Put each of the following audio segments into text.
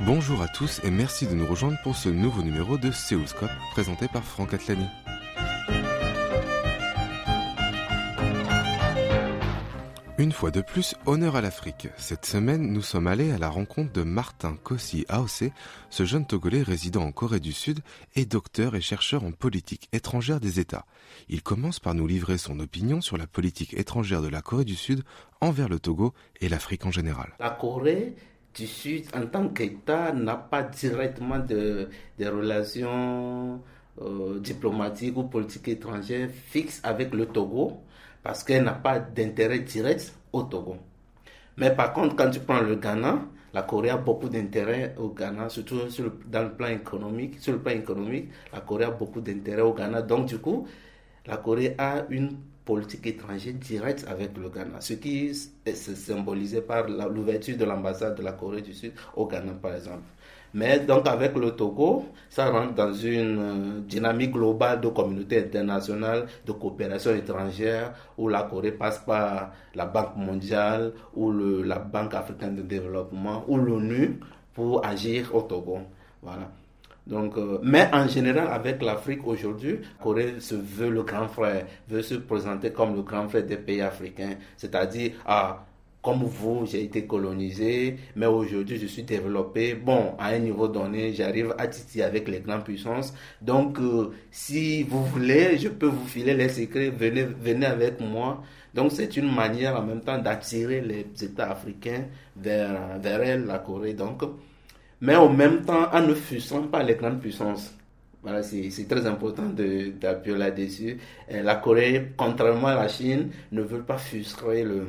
Bonjour à tous et merci de nous rejoindre pour ce nouveau numéro de Séoulscope présenté par Franck Atlani. Une fois de plus, honneur à l'Afrique. Cette semaine, nous sommes allés à la rencontre de Martin Kossi Aose, ce jeune Togolais résident en Corée du Sud et docteur et chercheur en politique étrangère des États. Il commence par nous livrer son opinion sur la politique étrangère de la Corée du Sud envers le Togo et l'Afrique en général. La Corée du Sud, en tant qu'État, n'a pas directement de, relations euh, diplomatiques ou politiques étrangères fixes avec le Togo parce qu'elle n'a pas d'intérêt direct au Togo. Mais par contre, quand tu prends le Ghana, la Corée a beaucoup d'intérêt au Ghana, surtout dans le plan économique. Sur le plan économique, la Corée a beaucoup d'intérêt au Ghana. Donc, du coup, la Corée a une politique étrangère directe avec le Ghana, ce qui est symbolisé par l'ouverture de l'ambassade de la Corée du Sud au Ghana, par exemple. Mais donc avec le Togo, ça rentre dans une euh, dynamique globale de communauté internationale, de coopération étrangère, où la Corée passe par la Banque mondiale, ou le, la Banque africaine de développement, ou l'ONU pour agir au Togo. Voilà. Donc, euh, mais en général, avec l'Afrique aujourd'hui, la Corée se veut le grand frère, veut se présenter comme le grand frère des pays africains. C'est-à-dire, ah, comme vous, j'ai été colonisé, mais aujourd'hui je suis développé. Bon, à un niveau donné, j'arrive à titiller avec les grandes puissances. Donc, euh, si vous voulez, je peux vous filer les secrets, venez, venez avec moi. Donc, c'est une manière en même temps d'attirer les États africains vers, vers elle, la Corée. Donc, mais en même temps, en ne fusant pas les grandes puissances. Voilà, c'est très important d'appuyer là-dessus. La Corée, contrairement à la Chine, ne veut pas frustrer le,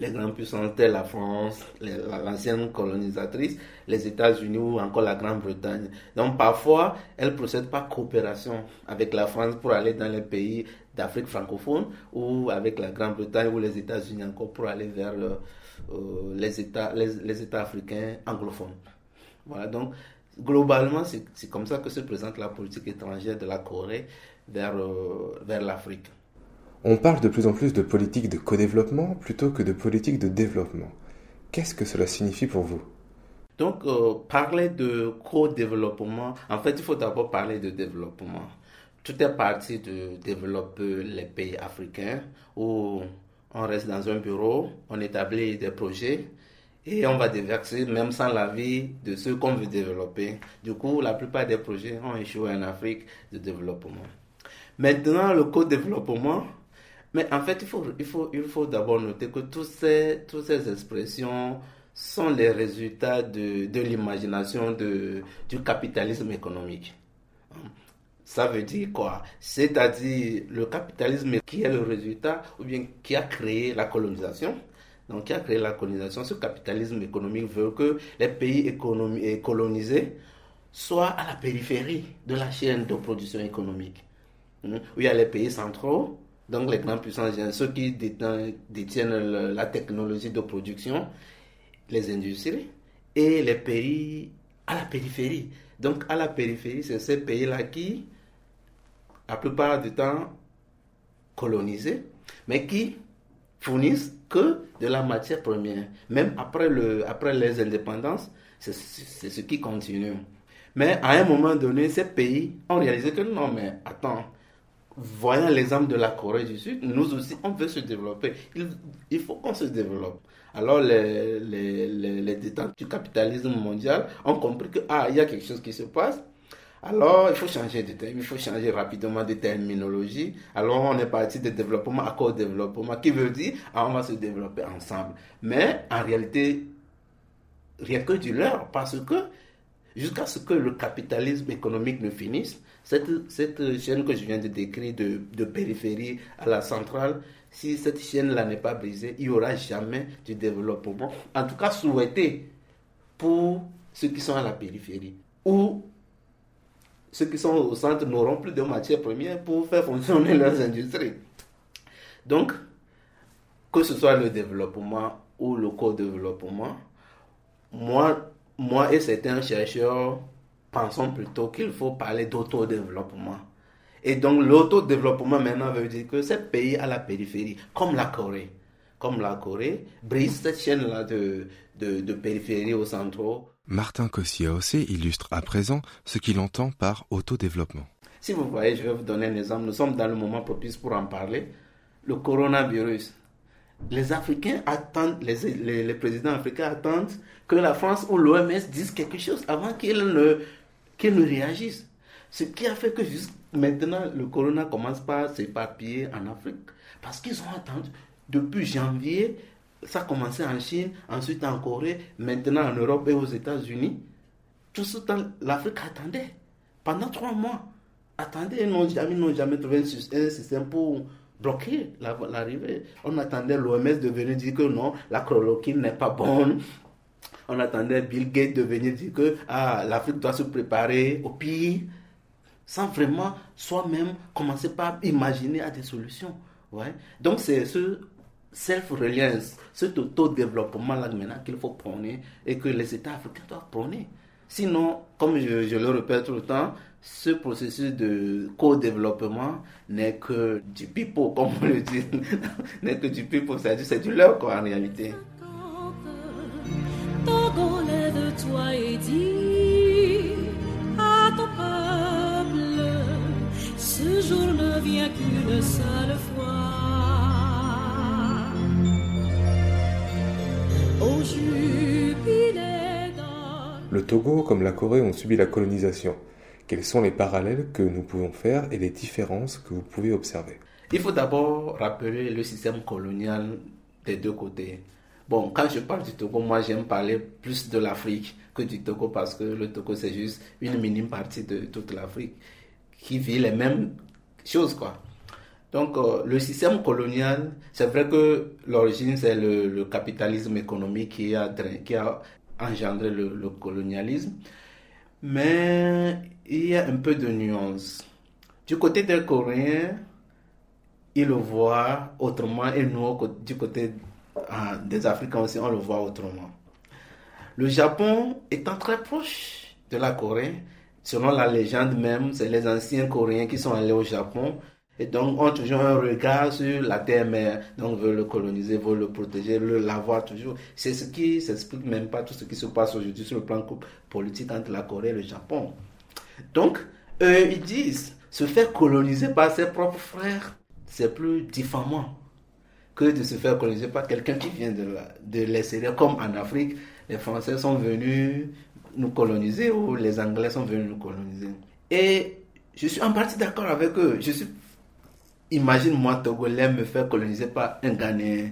les grandes puissances telles la France, l'ancienne colonisatrice, les États-Unis ou encore la Grande-Bretagne. Donc parfois, elles procèdent par coopération avec la France pour aller dans les pays d'Afrique francophone ou avec la Grande-Bretagne ou les États-Unis encore pour aller vers euh, les, États, africains anglophones. Voilà, donc globalement, c'est comme ça que se présente la politique étrangère de la Corée vers, euh, vers l'Afrique. On parle de plus en plus de politique de co-développement plutôt que de politique de développement. Qu'est-ce que cela signifie pour vous? Donc, euh, parler de co-développement, en fait, il faut d'abord parler de développement. Tout est parti de développer les pays africains où on reste dans un bureau, on établit des projets et on va déverser même sans l'avis de ceux qu'on veut développer. Du coup, la plupart des projets ont échoué en Afrique de développement. Maintenant, le co-développement, mais en fait, il faut, il faut, il faut d'abord noter que toutes ces, toutes ces expressions sont les résultats de, de l'imagination du capitalisme économique. Ça veut dire quoi? C'est-à-dire le capitalisme qui est le résultat, ou bien qui a créé la colonisation. Donc, qui a créé la colonisation, ce capitalisme économique veut que les pays colonisés soient à la périphérie de la chaîne de production économique. Où il y a les pays centraux, donc les grandes puissances, ceux qui détiennent la technologie de production, les industries, et les pays à la périphérie. Donc à la périphérie, c'est ces pays-là qui, la plupart du temps, colonisés, mais qui fournissent que de la matière première. Même après, le, après les indépendances, c'est ce qui continue. Mais à un moment donné, ces pays ont réalisé que non, mais attends, voyant l'exemple de la Corée du Sud, nous aussi, on veut se développer. Il, faut qu'on se développe. Alors, les, les, les, du capitalisme mondial ont compris que, ah, y a quelque chose qui se passe. Alors, il faut changer de terme, il faut changer rapidement de terminologie. Alors, on est parti de développement à co-développement, qui veut dire, ah, on va se développer ensemble. Mais, en réalité, rien que du leur, parce que, jusqu'à ce que le capitalisme économique ne finisse, cette, cette chaîne que je viens de décrire de, de périphérie à la centrale, si cette chaîne-là n'est pas brisée, il n'y aura jamais de développement. En tout cas, souhaité pour ceux qui sont à la périphérie. Ou ceux qui sont au centre n'auront plus de matières premières pour faire fonctionner leurs industries. Donc, que ce soit le développement ou le co-développement, moi, moi et certains chercheurs pensons plutôt qu'il faut parler d'autodéveloppement. Et donc l'autodéveloppement maintenant veut dire que ces pays à la périphérie, comme la Corée, comme la Corée, brise cette chaîne-là de, de, périphérie au centre. Martin Kossi illustre à présent ce qu'il entend par autodéveloppement. Si vous voyez, je vais vous donner un exemple. Nous sommes dans le moment propice pour en parler. Le coronavirus. Les Africains attendent, les, les, présidents africains attendent que la France ou l'OMS disent quelque chose avant qu'ils ne, qu'ils ne réagissent. Ce qui a fait que jusqu'à maintenant, le corona commence pas à s'éparpiller en Afrique. Parce qu'ils ont attendu. Depuis janvier, ça a commencé en Chine, ensuite en Corée, maintenant en Europe et aux États-Unis. Tout ce temps, l'Afrique attendait. Pendant trois mois. Attendez, ils n'ont jamais, jamais trouvé un système pour bloquer l'arrivée. On attendait l'OMS de venir dire que non, la chloroquine n'est pas bonne. On attendait Bill Gates de venir dire que ah, l'Afrique doit se préparer au pire, sans vraiment soi-même commencer par imaginer à des solutions. Ouais. Donc c'est ce self-reliance, cet auto-développement-là maintenant qu'il faut prôner et que les États africains doivent prôner. Sinon, comme je, le répète tout le temps, ce processus de co-développement n'est que du pipeau, comme on le dit, n'est que du pipeau, c'est-à-dire c'est du leur quoi en réalité. Toi et dis à ton peuple, ce jour ne vient qu'une seule fois. Au Le Togo, comme la Corée, ont subi la colonisation. Quels sont les parallèles que nous pouvons faire et les différences que vous pouvez observer? Il faut d'abord rappeler le système colonial des deux côtés. Bon, quand je parle du Togo, moi j'aime parler plus de l'Afrique que du Togo parce que le Togo c'est juste une minime partie de toute l'Afrique qui vit les mêmes choses quoi. Donc euh, le système colonial, c'est vrai que l'origine c'est le, capitalisme économique qui a, engendré le, le colonialisme mais il y a un peu de nuance. Du côté des Coréens, ils le voient autrement et nous, du côté des Africains aussi, on le voit autrement. Le Japon étant très proche de la Corée, selon la légende même, c'est les anciens Coréens qui sont allés au Japon et donc, on a toujours un regard sur la terre-mère. Donc, veut le coloniser, veut le protéger, le l'avoir toujours. C'est ce qui s'explique même pas tout ce qui se passe aujourd'hui sur le plan politique entre la Corée et le Japon. Donc, eux, ils disent, se faire coloniser par ses propres frères, c'est plus diffamant que de se faire coloniser par quelqu'un qui vient de, de l'extérieur, comme en Afrique, les Français sont venus nous coloniser ou les Anglais sont venus nous coloniser. Et je suis en partie d'accord avec eux. Je suis Imagine-moi, Togolais, me faire coloniser par un Ghanéen.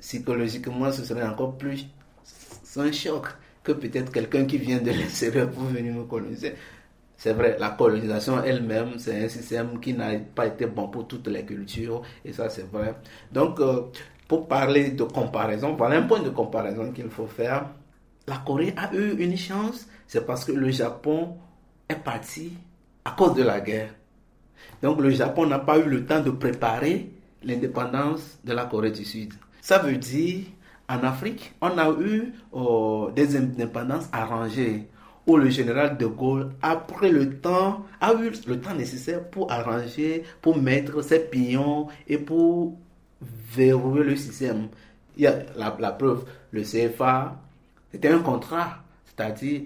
Psychologiquement, ce serait encore plus un choc que peut-être quelqu'un qui vient de l'extérieur pour venir nous coloniser. C'est vrai, la colonisation elle-même, c'est un système qui n'a pas été bon pour toutes les cultures, et ça c'est vrai. Donc, euh, pour parler de comparaison, voilà un point de comparaison qu'il faut faire. La Corée a eu une chance, c'est parce que le Japon est parti à cause de la guerre. Donc le Japon n'a pas eu le temps de préparer l'indépendance de la Corée du Sud. Ça veut dire, en Afrique, on a eu oh, des indépendances arrangées où le général de Gaulle a pris le temps, a eu le temps nécessaire pour arranger, pour mettre ses pions et pour verrouiller le système. Il y a la, la preuve, le CFA, c'était un contrat, c'est-à-dire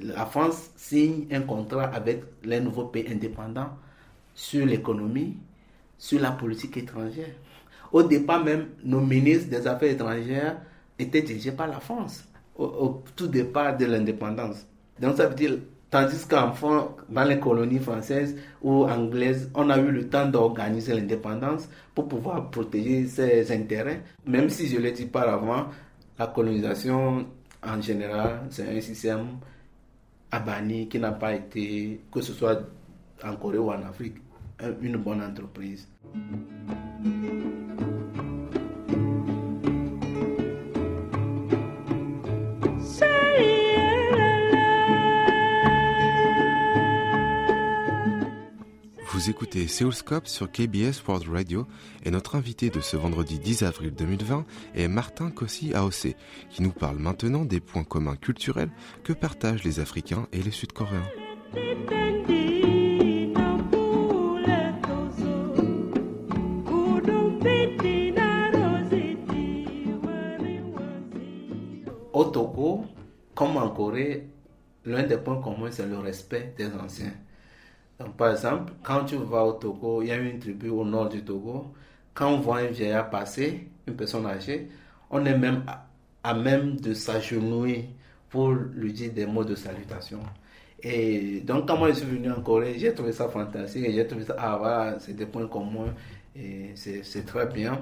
la France signe un contrat avec les nouveaux pays indépendants sur l'économie, sur la politique étrangère. Au départ même, nos ministres des Affaires étrangères étaient dirigés par la France, au, tout départ de l'indépendance. Donc ça veut dire, tandis qu'en dans les colonies françaises ou anglaises, on a eu le temps d'organiser l'indépendance pour pouvoir protéger ses intérêts, même si je l'ai dit par avant, la colonisation en général, c'est un système abani qui n'a pas été, que ce soit en Corée ou en Afrique, une bonne entreprise. Vous écoutez Seoulscope sur KBS World Radio et notre invité de ce vendredi 10 avril 2020 est Martin Kossi Aosé qui nous parle maintenant des points communs culturels que partagent les Africains et les Sud-Coréens. Au Togo, comme en Corée, l'un des points communs c'est le respect des anciens. Par exemple, quand tu vas au Togo, il y a une tribu au nord du Togo, quand on voit un vieillard passer, une personne âgée, on est même à, même de s'agenouiller pour lui dire des mots de salutation. Et donc, quand moi je suis venu en Corée, j'ai trouvé ça fantastique j'ai trouvé ça, ah voilà, c'est des points communs et c'est très bien.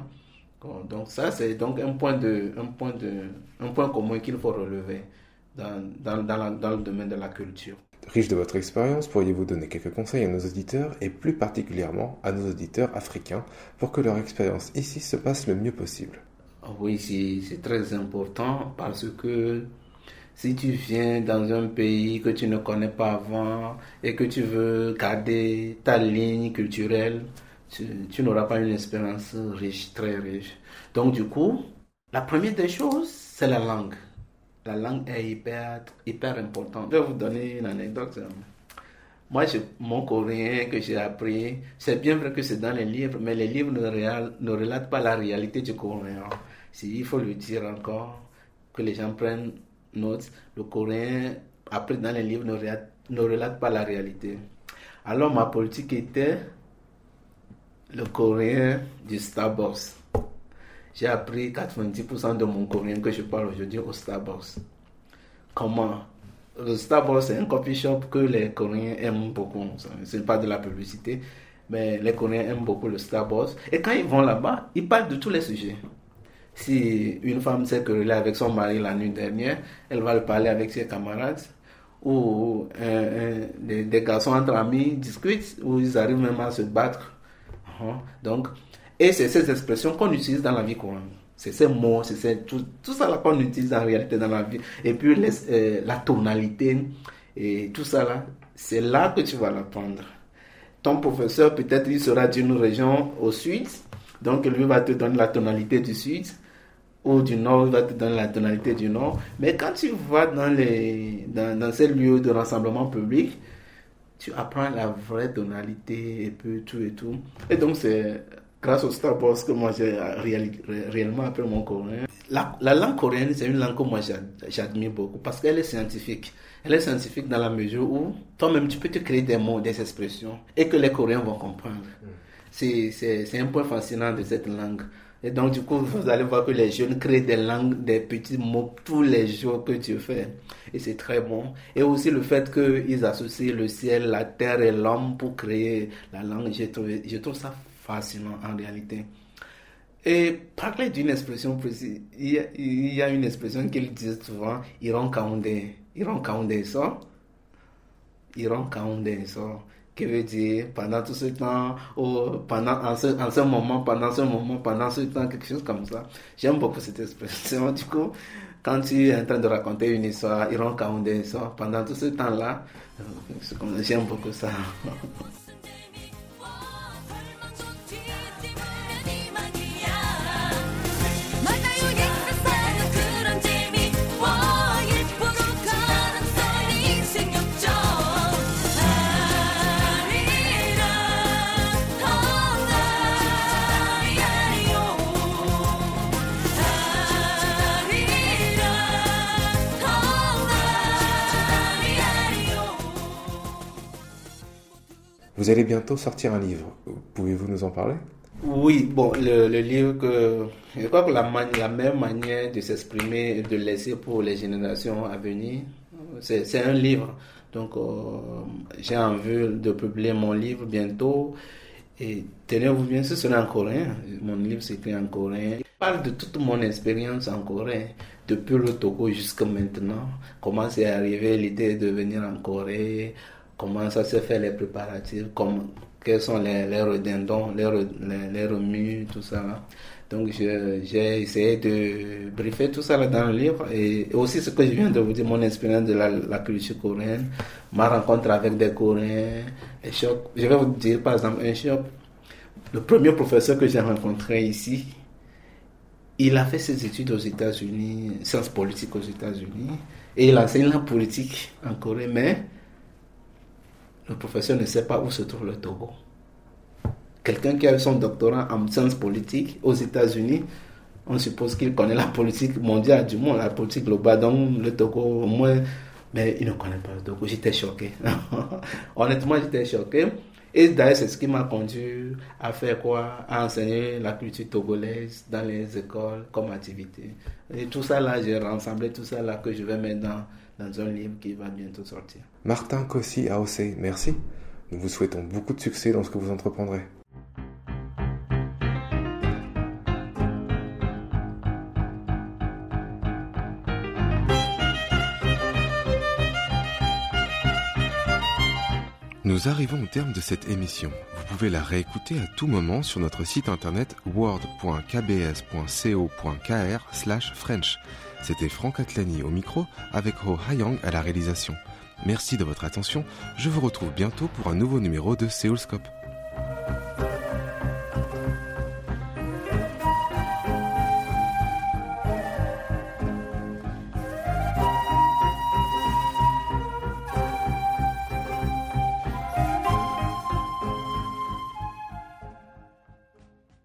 Donc, ça, c'est donc un point, de, un, point de, un point commun qu'il faut relever dans, dans, dans, dans le domaine de la culture. Riche de votre expérience, pourriez-vous donner quelques conseils à nos auditeurs et plus particulièrement à nos auditeurs africains pour que leur expérience ici se passe le mieux possible? Oui, c'est très important parce que si tu viens dans un pays que tu ne connais pas avant et que tu veux garder ta ligne culturelle, tu, tu n'auras pas une expérience riche, très riche. Donc du coup, la première des choses, c'est la langue la langue est hyper, hyper importante. Je vais vous donner une anecdote. Moi, mon coréen que j'ai appris, c'est bien vrai que c'est dans les livres, mais les livres ne, relatent pas la réalité du coréen. Si, il faut le dire encore, que les gens prennent note. Le coréen, appris dans les livres, ne ne relate pas la réalité. Alors, ma politique était le coréen du Starbucks. J'ai appris 90% de mon coréen que je parle aujourd'hui au Starbucks. Comment? Le Starbucks, c'est un coffee shop que les Coréens aiment beaucoup. Ce n'est pas de la publicité, mais les Coréens aiment beaucoup le Starbucks. Et quand ils vont là-bas, ils parlent de tous les sujets. Si une femme s'est querellée avec son mari la nuit dernière, elle va le parler avec ses camarades. Ou des, des, garçons entre amis discutent, ou ils arrivent même à se battre. Hein? Donc, et c'est ces expressions qu'on utilise dans la vie courante. C'est ces mots, c'est tout, tout, ça qu'on utilise en réalité dans la vie. Et puis euh, la tonalité et tout ça là, c'est là que tu vas l'apprendre. Ton professeur, peut-être, il sera d'une région au sud, donc lui va te donner la tonalité du sud, ou du nord, il va te donner la tonalité du nord. Mais quand tu vas dans, les, dans, dans ces lieux de rassemblement public, tu apprends la vraie tonalité et puis tout et tout. Et donc, c'est grâce au Starbucks que moi j'ai réellement appris mon coréen. La, la langue coréenne, c'est une langue que moi j'admire beaucoup parce qu'elle est scientifique. Elle est scientifique dans la mesure où toi-même tu peux te créer des mots, des expressions et que les Coréens vont comprendre. Mm. C'est un point fascinant de cette langue. Et donc, du coup, vous allez voir que les jeunes créent des langues, des petits mots tous les jours que tu fais. Et c'est très bon. Et aussi le fait qu'ils associent le ciel, la terre et l'homme pour créer la langue, je trouve, je trouve ça facilement en réalité. Et parler d'une expression précise, il y, a, une expression qu'ils disent souvent, Iran Kaunde, Iran Kaunde ça, Iran Kaunde ça, qui veut dire pendant tout ce temps, ou pendant, en ce, en ce moment, pendant ce moment, pendant ce temps, quelque chose comme ça. J'aime beaucoup cette expression. Du coup, quand tu es en train de raconter une histoire, Iran Kaunde ça, pendant tout ce temps-là, j'aime beaucoup ça. Vous allez bientôt sortir un livre. Pouvez-vous nous en parler? Oui, bon, le, livre que. Je crois que la, la meilleure manière de s'exprimer et de laisser pour les générations à venir, c'est un livre. Donc, euh, j'ai envie de publier mon livre bientôt. Et tenez-vous bien, ce sera en coréen. Mon livre s'écrit en coréen. Parle de toute mon expérience en Corée, depuis le Togo jusqu'à maintenant. Comment c'est arrivé l'idée de venir en Corée, comment ça se fait les préparatifs, comme, quels sont les, les redindons, les, les, remues, tout ça. Donc j'ai essayé de briefer tout ça dans le livre et aussi ce que je viens de vous dire, mon expérience de la, culture coréenne, ma rencontre avec des Coréens, les. Je vais vous dire par exemple un choc. Le premier professeur que j'ai rencontré ici, il a fait ses études aux États-Unis, sciences politiques aux États-Unis, et il enseigne la politique en Corée, mais le professeur ne sait pas où se trouve le Togo. Quelqu'un qui a eu son doctorat en sciences politiques aux États-Unis on suppose qu'il connaît la politique mondiale du monde, la politique globale. Donc, le Togo, au moins, mais il ne connaît pas le Togo. J'étais choqué. Honnêtement, j'étais choqué. Et d'ailleurs, c'est ce qui m'a conduit à faire quoi? À enseigner la culture togolaise dans les écoles comme activité. Et tout ça là, j'ai rassemblé tout ça là que je vais mettre dans, dans un livre qui. Martin merci. Nous vous souhaitons beaucoup de succès dans ce que vous entreprendrez. Nous arrivons au terme de cette émission. Vous pouvez la réécouter à tout moment sur notre site internet word.kbs.co.kr French. C'était Franck Atlani au micro avec Ho Hayang à la réalisation. Merci de votre attention. Je vous retrouve bientôt pour un nouveau numéro de Séoulscope.